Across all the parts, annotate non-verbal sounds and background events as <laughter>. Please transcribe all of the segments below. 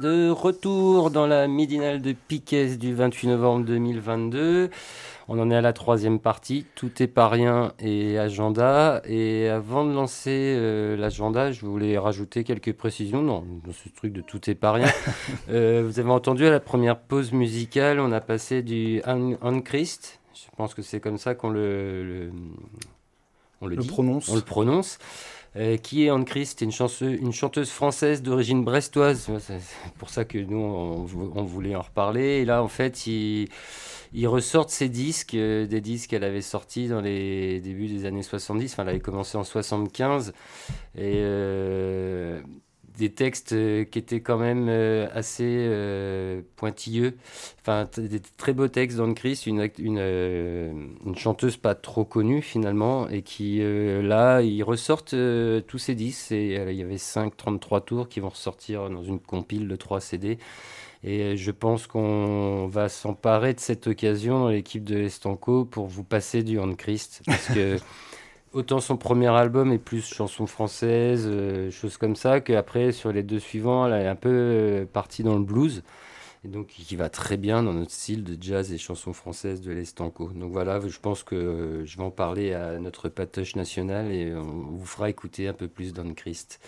De retour dans la midinale de Piquet du 28 novembre 2022. On en est à la troisième partie, tout est pas rien et agenda. Et avant de lancer euh, l'agenda, je voulais rajouter quelques précisions dans, dans, ce truc de tout est pas rien. <laughs> euh, vous avez entendu à la première pause musicale, on a passé du On Christ. Je pense que c'est comme ça qu'on le, le, on le, le dit. prononce. On le prononce. Euh, qui est Anne Christ une, chanteuse, une chanteuse française d'origine brestoise. C'est pour ça que nous, on, on, voulait en reparler. Et là, en fait, il, il ressort ses disques, euh, des disques qu'elle avait sortis dans les débuts des années 70. Enfin, elle avait commencé en 75. Et euh, des textes qui étaient quand même euh, assez euh, pointilleux. Enfin, des très beaux textes d'Anne Christ, une, une, euh, chanteuse pas trop connue finalement, et qui là, ils ressortent tous ces disques. Et il y avait 5, 33 tours qui vont ressortir dans une compile de 3 CD. Et je pense qu'on va s'emparer de cette occasion dans l'équipe de Estanco pour vous passer du Anne Christ. Parce que <laughs> autant son premier album est plus chanson française, euh, choses comme ça, qu'après sur les deux suivants, elle est un peu euh, partie dans le blues. Et donc qui va très bien dans notre style de jazz et chansons françaises de l'Estanco. Donc voilà, je pense que euh, je vais en parler à notre patoche nationale et on vous fera écouter un peu plus d'Anne Christ.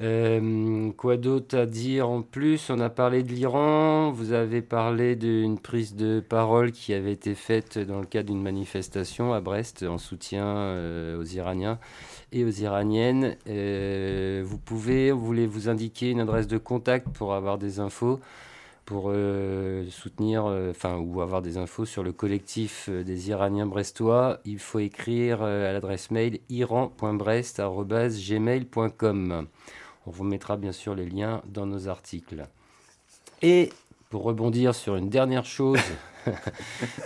Euh, quoi d'autre à dire en plus? On a parlé de l'Iran, vous avez parlé d'une prise de parole qui avait été faite dans le cadre d'une manifestation à Brest en soutien euh, aux Iraniens et aux Iraniennes. Euh, vous pouvez, vous voulez vous indiquer une adresse de contact pour avoir des infos pour soutenir, enfin, ou avoir des infos sur le collectif des Iraniens brestois, il faut écrire à l'adresse mail iran.brest.gmail.com. On vous mettra bien sûr les liens dans nos articles. Et pour rebondir sur une dernière chose <laughs>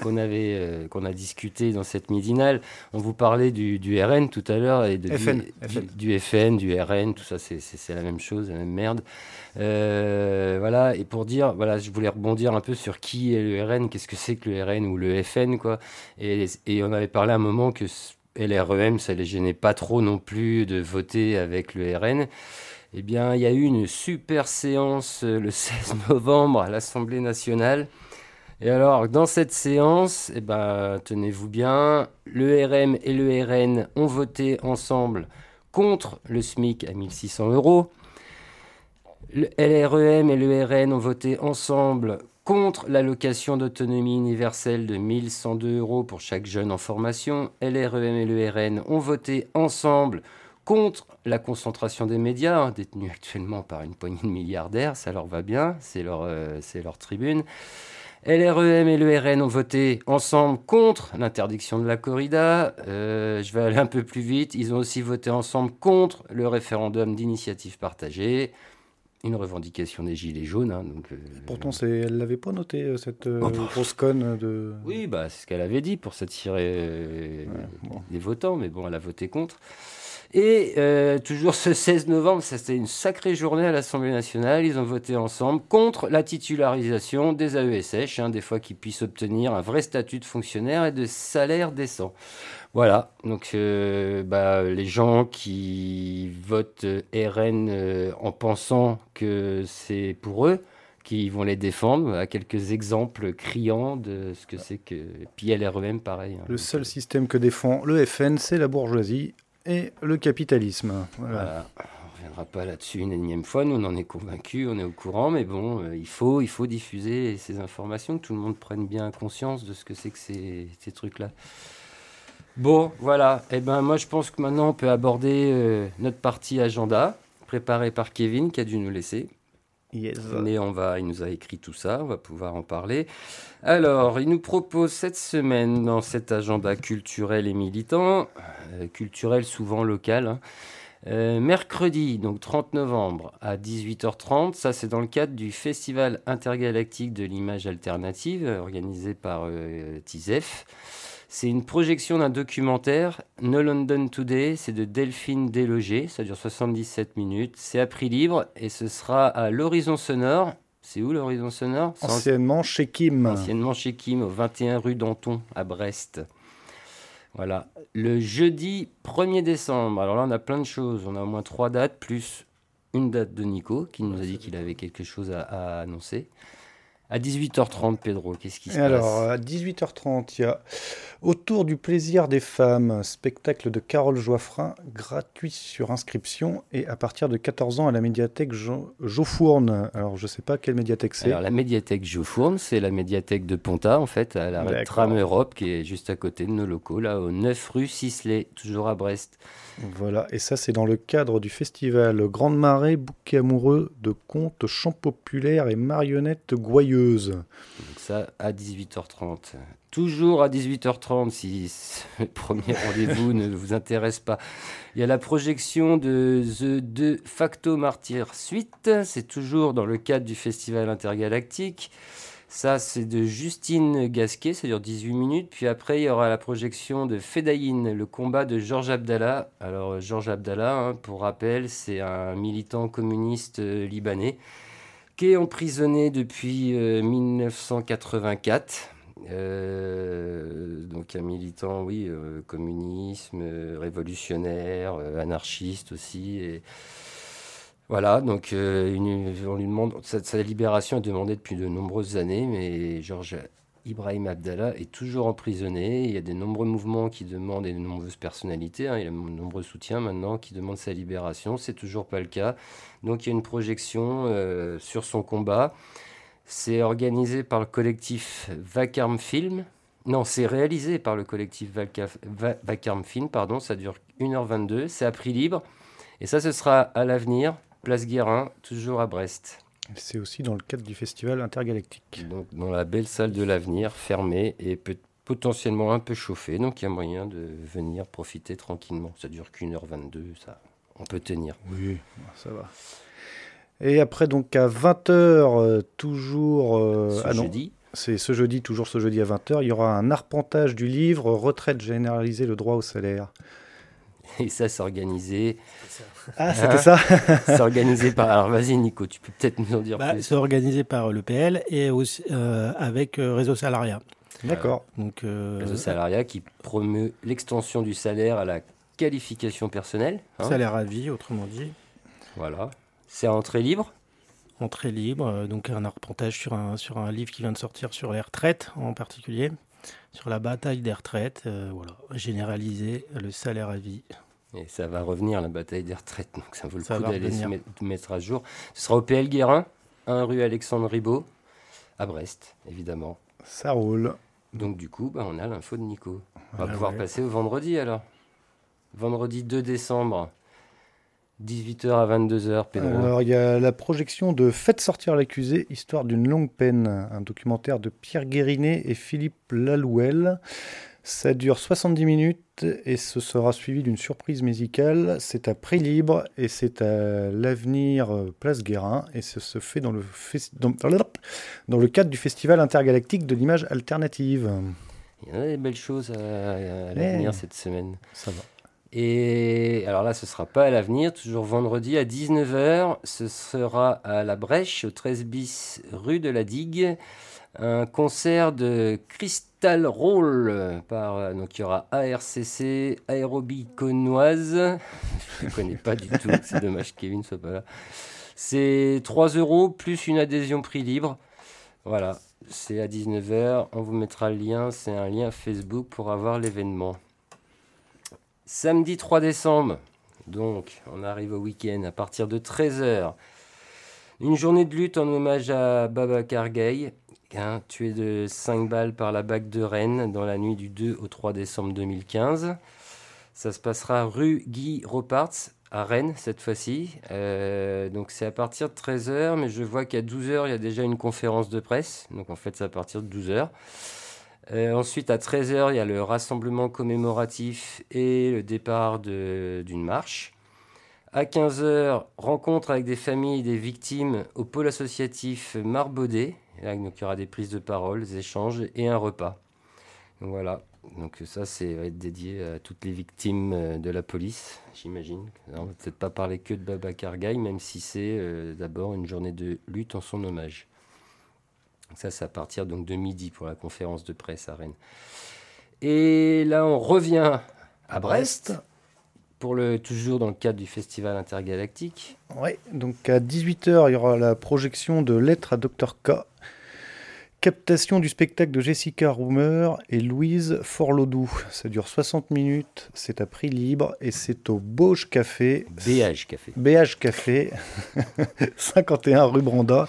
qu'on avait euh, qu'on a discuté dans cette midinale, on vous parlait du, du RN tout à l'heure et de, FN, du, FN. Du, du, FN, du RN, tout ça c'est la même chose, la même merde. Euh, voilà, et pour dire, voilà, je voulais rebondir un peu sur qui est le RN, qu'est-ce que c'est que le RN ou le FN, quoi. Et, et on avait parlé à un moment que LREM, ça les gênait pas trop non plus de voter avec le RN. Eh bien, il y a eu une super séance le <laughs> 16 novembre à l'Assemblée nationale. Et alors, dans cette séance, eh ben, tenez-vous bien, le RM et le RN ont voté ensemble contre le SMIC à 1600 euros. Le LREM et le RN ont voté ensemble contre l'allocation d'autonomie universelle de 1102 euros pour chaque jeune en formation. LREM et le RN ont voté ensemble contre la concentration des médias, hein, détenus actuellement par une poignée de milliardaires, ça leur va bien, c'est leur, euh, leur tribune. LREM et le RN ont voté ensemble contre l'interdiction de la corrida. Euh, je vais aller un peu plus vite. Ils ont aussi voté ensemble contre le référendum d'initiative partagée. Une revendication des Gilets jaunes. Hein, donc, euh, Pourtant, elle ne l'avait pas noté, cette euh, oh, grosse conne de... Oui, bah, c'est ce qu'elle avait dit pour s'attirer ouais, bon. des votants, mais bon, elle a voté contre. Et euh, toujours ce 16 novembre, c'était une sacrée journée à l'Assemblée nationale. Ils ont voté ensemble contre la titularisation des AESH, hein, des fois qu'ils puissent obtenir un vrai statut de fonctionnaire et de salaire décent. Voilà, donc euh, bah, les gens qui votent RN euh, en pensant que c'est pour eux, qui vont les défendre, à quelques exemples criants de ce que c'est que. Puis LREM, pareil. Hein, le seul système que défend le FN, c'est la bourgeoisie et le capitalisme. On ne reviendra pas là-dessus une énième fois, nous on en est convaincus, on est au courant, mais bon, euh, il, faut, il faut diffuser ces informations, que tout le monde prenne bien conscience de ce que c'est que ces, trucs-là. Bon, voilà, eh ben moi je pense que maintenant on peut aborder euh, notre partie agenda, préparée par Kevin qui a dû nous laisser. Mais on va, il nous a écrit tout ça, on va pouvoir en parler. Alors, il nous propose cette semaine dans cet agenda culturel et militant, euh, culturel souvent local, hein, euh, mercredi, donc 30 novembre à 18h30, ça c'est dans le cadre du Festival intergalactique de l'image alternative organisé par euh, TISEF. C'est une projection d'un documentaire, No London Today, c'est de Delphine Délogé, ça dure 77 minutes, c'est à prix libre et ce sera à l'Horizon Sonore. C'est où l'Horizon Sonore? Anciennement chez Kim. Anciennement chez Kim, au 21 rue Danton, à Brest. Voilà. Le jeudi 1er décembre, alors là, on a plein de choses. On a au moins trois dates, plus une date de Nico, qui nous a dit qu'il avait quelque chose à, à annoncer. À 18h30, Pedro, qu'est-ce qui se Et alors, passe à 18h30, il y a Autour du plaisir des femmes, spectacle de Carole Joiffrin, gratuit sur inscription et à partir de 14 ans à la médiathèque Jo- Jofourne. Alors, je sais pas quelle médiathèque c'est. Alors, la médiathèque Geofourne, c'est la médiathèque de Ponta, en fait, à la tram Europe, qui est juste à côté de nos locaux, là, au 9 rue Sisley, toujours à Brest. Voilà, et ça, c'est dans le cadre du festival Grande Marée, bouquet amoureux de contes, chants populaires et marionnettes Donc ça, à 18h30. Toujours à 18h30, si ce premier rendez-vous <laughs> ne vous intéresse pas. Il y a la projection de The De Facto Martyr Suite. C'est toujours dans le cadre du Festival intergalactique. Ça, c'est de Justine Gasquet, ça dure 18 minutes. Puis après, il y aura la projection de Fedaïn, le combat de Georges Abdallah. Alors, Georges Abdallah, hein, pour rappel, c'est un militant communiste euh, libanais qui est emprisonné depuis euh, 1984. Euh, donc un militant, oui, euh, communisme, euh, révolutionnaire, euh, anarchiste aussi. Et voilà, donc euh, on lui demande, sa, sa libération est demandée depuis de nombreuses années, mais Georges Ibrahim Abdallah est toujours emprisonné. Il y a de nombreux mouvements qui demandent et de nombreuses personnalités. hein, il a de nombreux soutiens maintenant qui demandent sa libération. C'est toujours pas le cas. Donc il y a une projection euh, sur son combat. C'est organisé par le collectif Vacarme Film. Non, c'est réalisé par le collectif Va- Film, pardon. Ça dure 1h22. C'est à prix libre. Et ça, ce sera à l'avenir, place Guérin, toujours à Brest. C'est aussi dans le cadre du festival intergalactique. Donc dans la belle salle de l'avenir, fermée et peut- potentiellement un peu chauffée. Donc il y a moyen de venir profiter tranquillement. Ça dure qu'une heure 22, ça, on peut tenir. Oui, ça va. Et après, donc à 20h, toujours. euh, Ce ah jeudi, c'est ce jeudi, toujours ce jeudi à 20h, il y aura un arpentage du livre Retraite généralisée, le droit au salaire. Et ça c'est organisé, Ah, c'était ça c'est organisé par. Alors vas-y Nico, tu peux peut-être nous en dire Bah, plus. c'est organisé par le PL et aussi euh, avec euh, Réseau Salariat. D'accord. Donc, euh, Réseau salariat qui promeut l'extension du salaire à la qualification personnelle. hein. salaire à vie, autrement dit. Voilà. C'est à entrée libre? Entrée libre, donc un arpentage sur un, sur un livre qui vient de sortir sur les retraites en particulier, sur la bataille des retraites, euh, voilà, généraliser le salaire à vie. Et ça va revenir, la bataille des retraites. Donc ça vaut le Ça coup d'aller se mettre, mettre à jour. Ce sera au PL Guérin, 1 rue Alexandre Ribot, à Brest, évidemment. Ça roule. Donc du coup, bah, on a l'info de Nico. On va Ah pouvoir ouais. passer au vendredi alors. Vendredi 2 décembre, 18h à 22h, Pedro. Alors, il y a la projection de Faites sortir l'accusé, histoire d'une longue peine, un documentaire de Pierre Guérinet et Philippe Lalouel. Ça dure 70 minutes et ce sera suivi d'une surprise musicale. C'est à prix libre et c'est à l'avenir euh, Place Guérin et ça se fait dans le, dans, dans le cadre du Festival intergalactique de l'image alternative. Il y en a des belles choses à, à l'avenir Ouais. cette semaine. Ça va. Et alors là, ce sera pas à l'avenir, toujours vendredi à 19h. Ce sera à la Brèche, au 13 bis rue de la Digue. Un concert de Crystal Roll. Par, euh, donc il y aura ARCC, Aérobie Connoise. <laughs> Je ne connais pas du tout, c'est dommage que Kevin soit pas là. C'est 3 euros plus une adhésion prix libre. Voilà, c'est à 19h. On vous mettra le lien, c'est un lien Facebook pour avoir l'événement. Samedi 3 décembre, donc on arrive au week-end à partir de 13h. Une journée de lutte en hommage à Baba Kargay, hein, tué de 5 balles par la BAC de Rennes dans la nuit du 2 au 3 décembre 2015. Ça se passera rue Guy Roparts à Rennes cette fois-ci. Euh, donc c'est à partir de 13h, mais je vois qu'à 12h, il y a déjà une conférence de presse. Donc en fait, c'est à partir de 12h. Euh, ensuite, à 13h, il y a le rassemblement commémoratif et le départ d'une marche. À 15h, rencontre avec des familles des victimes au pôle associatif Marbaudet. donc, il y aura des prises de parole, des échanges et un repas. Voilà, donc ça, c'est va être dédié à toutes les victimes euh, de la police, j'imagine. On va peut-être pas parler que de Baba Kargaï, même si c'est euh, d'abord une journée de lutte en son hommage. Ça, c'est à partir donc de midi pour la conférence de presse à Rennes. Et là, on revient à Brest. Pour le, toujours dans le cadre du festival intergalactique. Oui, donc à 18h, il y aura la projection de Lettres à Dr. K Captation du spectacle de Jessica Rumer et Louise Forlodou. Ça dure 60 minutes, c'est à prix libre et c'est au Bauge Café. BH Café. BH Café, <laughs> 51 rue Branda.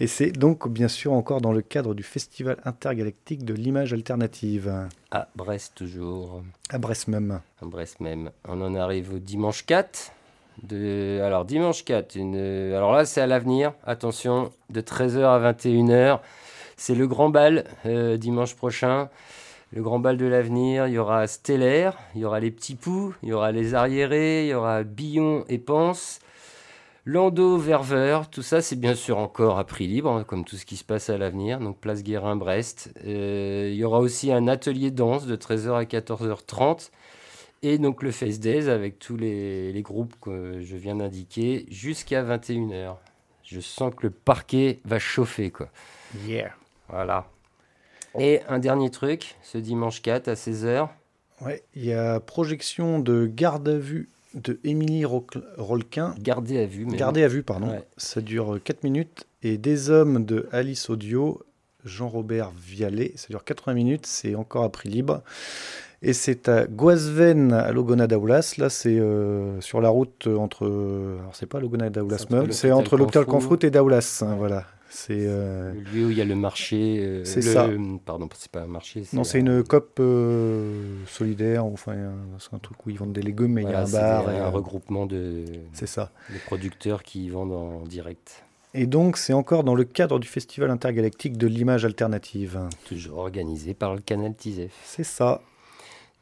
Et c'est donc bien sûr encore dans le cadre du Festival intergalactique de l'image alternative. À Brest toujours. À Brest même. À Brest même. On en arrive au dimanche 4. De... Alors dimanche 4, une... alors là c'est à l'avenir, attention, de 13h à 21h. C'est le grand bal euh, dimanche prochain. Le grand bal de l'avenir, il y aura Stellaire, il y aura les petits poux, il y aura les arriérés, il y aura Billon et Pense, Lando, Verveur, tout ça c'est bien sûr encore à prix libre, hein, comme tout ce qui se passe à l'avenir, donc place Guérin, Brest. Euh, il y aura aussi un atelier danse de 13h à 14h30, et donc le Face Days avec tous les, les groupes que je viens d'indiquer jusqu'à 21h. Je sens que le parquet va chauffer quoi. Yeah. Voilà. Et un dernier truc, ce dimanche 4 à 16h. Ouais, il y a projection de Garde à vue de Émilie Rolquin. Gardez à vue. Gardez à vue, pardon. Ça dure 4 minutes. Et Des hommes de Alice Audio, Jean-Robert Vialet. Ça dure 80 minutes. C'est encore à prix libre. Et c'est à Guasven, à Logona d'Aulas. Là, c'est euh, sur la route entre. Alors, c'est pas Logona d'Aulas même, c'est entre l'hôpital Confroute et Daulas. Hein, voilà. C'est euh, le lieu où il y a le marché. Euh, c'est ça. Pardon, c'est pas un marché. Non, c'est une COP euh, solidaire. Enfin, c'est un truc où ils vendent des légumes, mais il y a un bar. et un regroupement de. C'est ça. De producteurs qui vendent en direct. Et donc, c'est encore dans le cadre du Festival intergalactique de l'image alternative. Toujours organisé par le canal TISEF. C'est ça.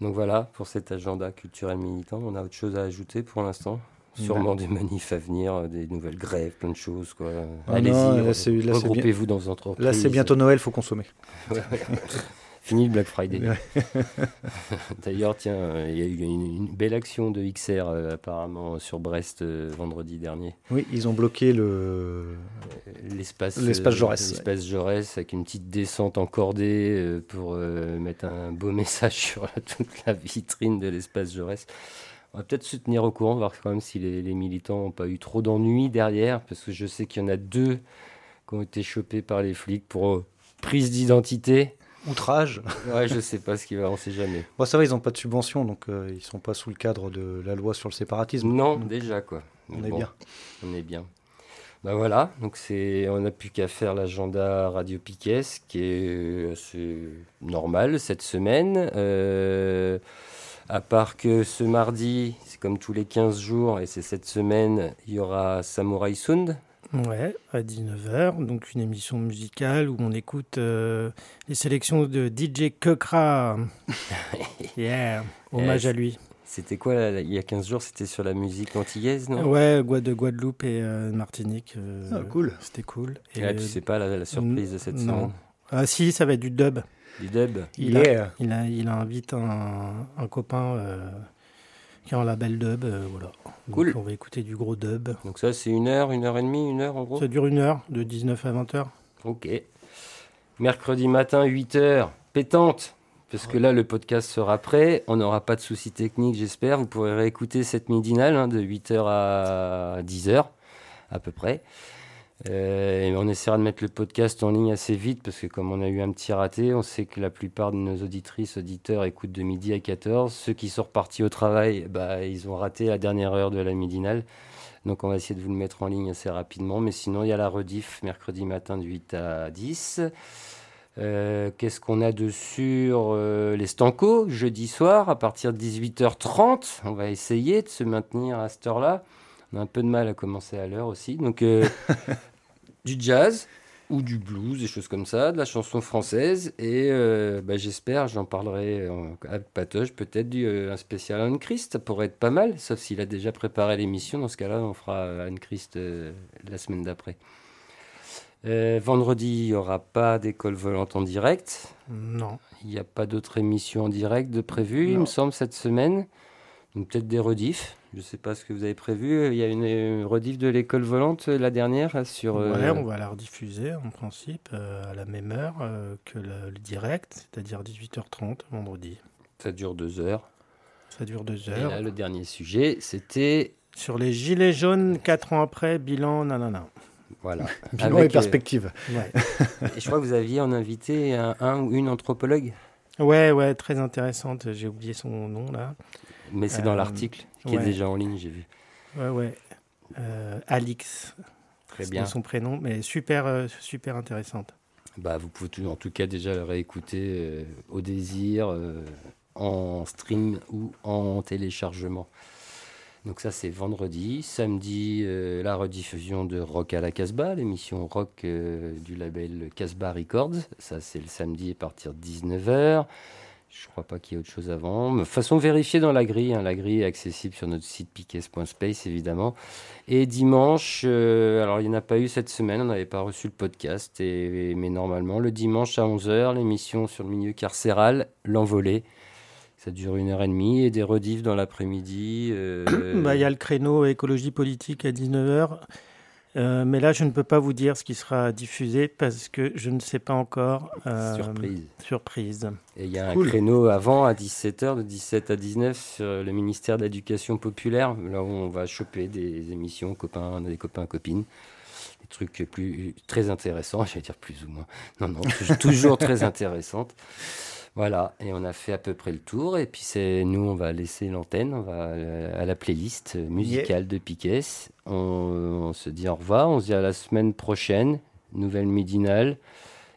Donc voilà pour cet agenda culturel militant. On a autre chose à ajouter pour l'instant? Sûrement des manifs à venir, euh, des nouvelles grèves, plein de choses. Quoi. Ah Allez-y, regroupez-vous dans une entreprise. Là, c'est bientôt Noël, faut consommer. <laughs> Fini le Black Friday. <laughs> D'ailleurs, tiens, euh, il y a eu une, belle action de XR euh, apparemment sur Brest vendredi dernier. Oui, ils ont bloqué le l'espace l'espace Jaurès. L'espace Jaurès avec une petite descente encordée pour mettre un beau <laughs> message sur toute la vitrine de l'espace Jaurès. On va peut-être se tenir au courant, voir quand même si les, militants n'ont pas eu trop d'ennuis derrière, parce que je sais qu'il y en a deux qui ont été chopés par les flics pour euh, prise d'identité. Outrage Ouais, je <laughs> sais pas ce qu'il va, on sait jamais. Bon, ça va, ils n'ont pas de subvention, donc euh, ils sont pas sous le cadre de la loi sur le séparatisme. Non, déjà quoi. on est bien. On est bien. Ben voilà, donc c'est, on n'a plus qu'à faire l'agenda Radio Piquet, qui est assez normal cette semaine. Euh, à part que ce mardi, c'est comme tous les 15 jours, et c'est cette semaine, il y aura Samurai Sound. Ouais, à 19h, donc une émission musicale où on écoute euh, les sélections de DJ Kekra. <laughs> yeah, hommage à lui. C'était quoi il y a 15 jours C'était sur la musique antillaise, non? Ouais, de Guadeloupe et euh, Martinique. Euh, ah, cool. C'était cool. Et, là, tu sais pas la, surprise de cette semaine? Ah si, ça va être du dub. Du dub. Il, a, il, a, il invite un, un copain euh, qui a un label dub. Euh, voilà. Cool. on va écouter du gros dub. Donc ça, c'est une heure, une heure et demie, une heure en gros? Ça dure une heure, de 19 à 20 heures. Ok. Mercredi matin, 8 heures, pétante. Parce que là, le podcast sera prêt. On n'aura pas de soucis techniques, j'espère. Vous pourrez réécouter cette midinale hein, de 8h à 10h, à peu près. Euh, on essaiera de mettre le podcast en ligne assez vite parce que comme on a eu un petit raté, on sait que la plupart de nos auditrices, auditeurs écoutent de midi à 14. Ceux qui sont repartis au travail, bah, ils ont raté la dernière heure de la midinale. Donc on va essayer de vous le mettre en ligne assez rapidement. Mais sinon, il y a la rediff mercredi matin de 8 à 10. Euh, Qu'est-ce qu'on a de sûr Euh, Les Stanco, jeudi soir, à partir de 18h30. On va essayer de se maintenir à cette heure-là. On a un peu de mal à commencer à l'heure aussi. Donc, euh, <laughs> du jazz ou du blues, des choses comme ça, de la chanson française. Et euh, bah, j'espère, j'en parlerai euh, avec Patoche, peut-être euh, un spécial Anne Christ. Ça pourrait être pas mal, sauf s'il a déjà préparé l'émission. Dans ce cas-là, on fera euh, Anne Christ euh, la semaine d'après. Euh, vendredi, il n'y aura pas d'école volante en direct. Non. Il n'y a pas d'autres émissions en direct de prévues, il me semble, cette semaine. Donc peut-être des rediffs. Je ne sais pas ce que vous avez prévu. Il y a une rediff de l'école volante, euh, la dernière, sur... euh, Ouais, on va la rediffuser en principe euh, à la même heure euh, que le, le direct, c'est-à-dire 18h30 vendredi. Ça dure deux heures. Ça dure deux Et heures. là, le dernier sujet, c'était... Sur les gilets jaunes, 4 ans après, bilan, nanana. Voilà. <laughs> Bilan Avec, et perspective. Ouais. et je crois que vous aviez en invité un, un ou une anthropologue? ouais, ouais, très intéressante. J'ai oublié son nom là. Mais c'est dans Euh, l'article qui est déjà en ligne, j'ai vu. Ouais, ouais. Euh, Alix, Très bien. son prénom, mais super, euh, super intéressante. Bah, vous pouvez en tout cas déjà le réécouter au désir, en stream ou en téléchargement. Donc ça c'est vendredi. Samedi, euh, la rediffusion de Rock à la Casbah, l'émission rock euh, du label Casbah Records. Ça c'est le samedi à partir de 19h. Je crois pas qu'il y ait autre chose avant. De façon, vérifiez dans la grille. hein. La grille est accessible sur notre site piques.space, évidemment. Et dimanche, euh, alors il n'y en a pas eu cette semaine, on n'avait pas reçu le podcast, mais normalement, le dimanche à 11h, l'émission sur le milieu carcéral, l'envolée. Ça dure une heure et demie, et des rediffs dans l'après-midi. euh, <clears throat> Bah, Il y a le créneau écologie politique à 19h. Euh, mais là, je ne peux pas vous dire ce qui sera diffusé parce que je ne sais pas encore. euh, surprise. Surprise. Et il y a un créneau avant à 17h, de 17 à 19 sur le ministère de l'Éducation populaire, là où on va choper des émissions, copains, des copains, copines. Des trucs plus, très intéressants, <laughs> j'allais dire plus ou moins. Non, non, toujours très <laughs> intéressantes. Voilà, et on a fait à peu près le tour. Et puis c'est nous, on va laisser l'antenne, on va euh, à la playlist musicale de Piquet. On, on se dit au revoir, on se dit à la semaine prochaine, nouvelle midinale,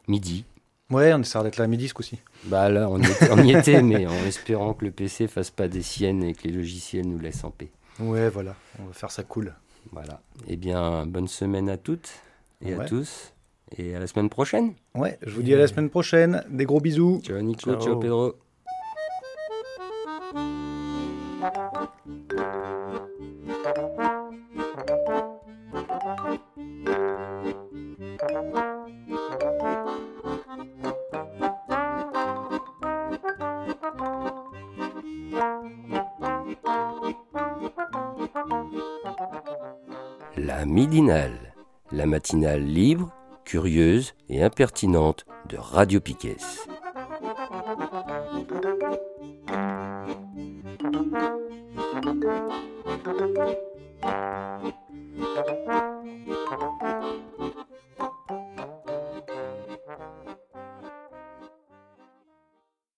midi. Ouais, on essaiera d'être là à midi ce coup-ci. Bah là, on y, était, on y était, mais en espérant que le PC fasse pas des siennes et que les logiciels nous laissent en paix. Ouais, voilà, on va faire ça cool. Voilà. Eh bien, bonne semaine à toutes et à tous. Et à la semaine prochaine. Ouais, je vous dis à la semaine prochaine. Des gros bisous. Ciao Nico, Ciao. ciao Pedro. La midinale, la matinale libre, curieuse et impertinente de Radio Piquet.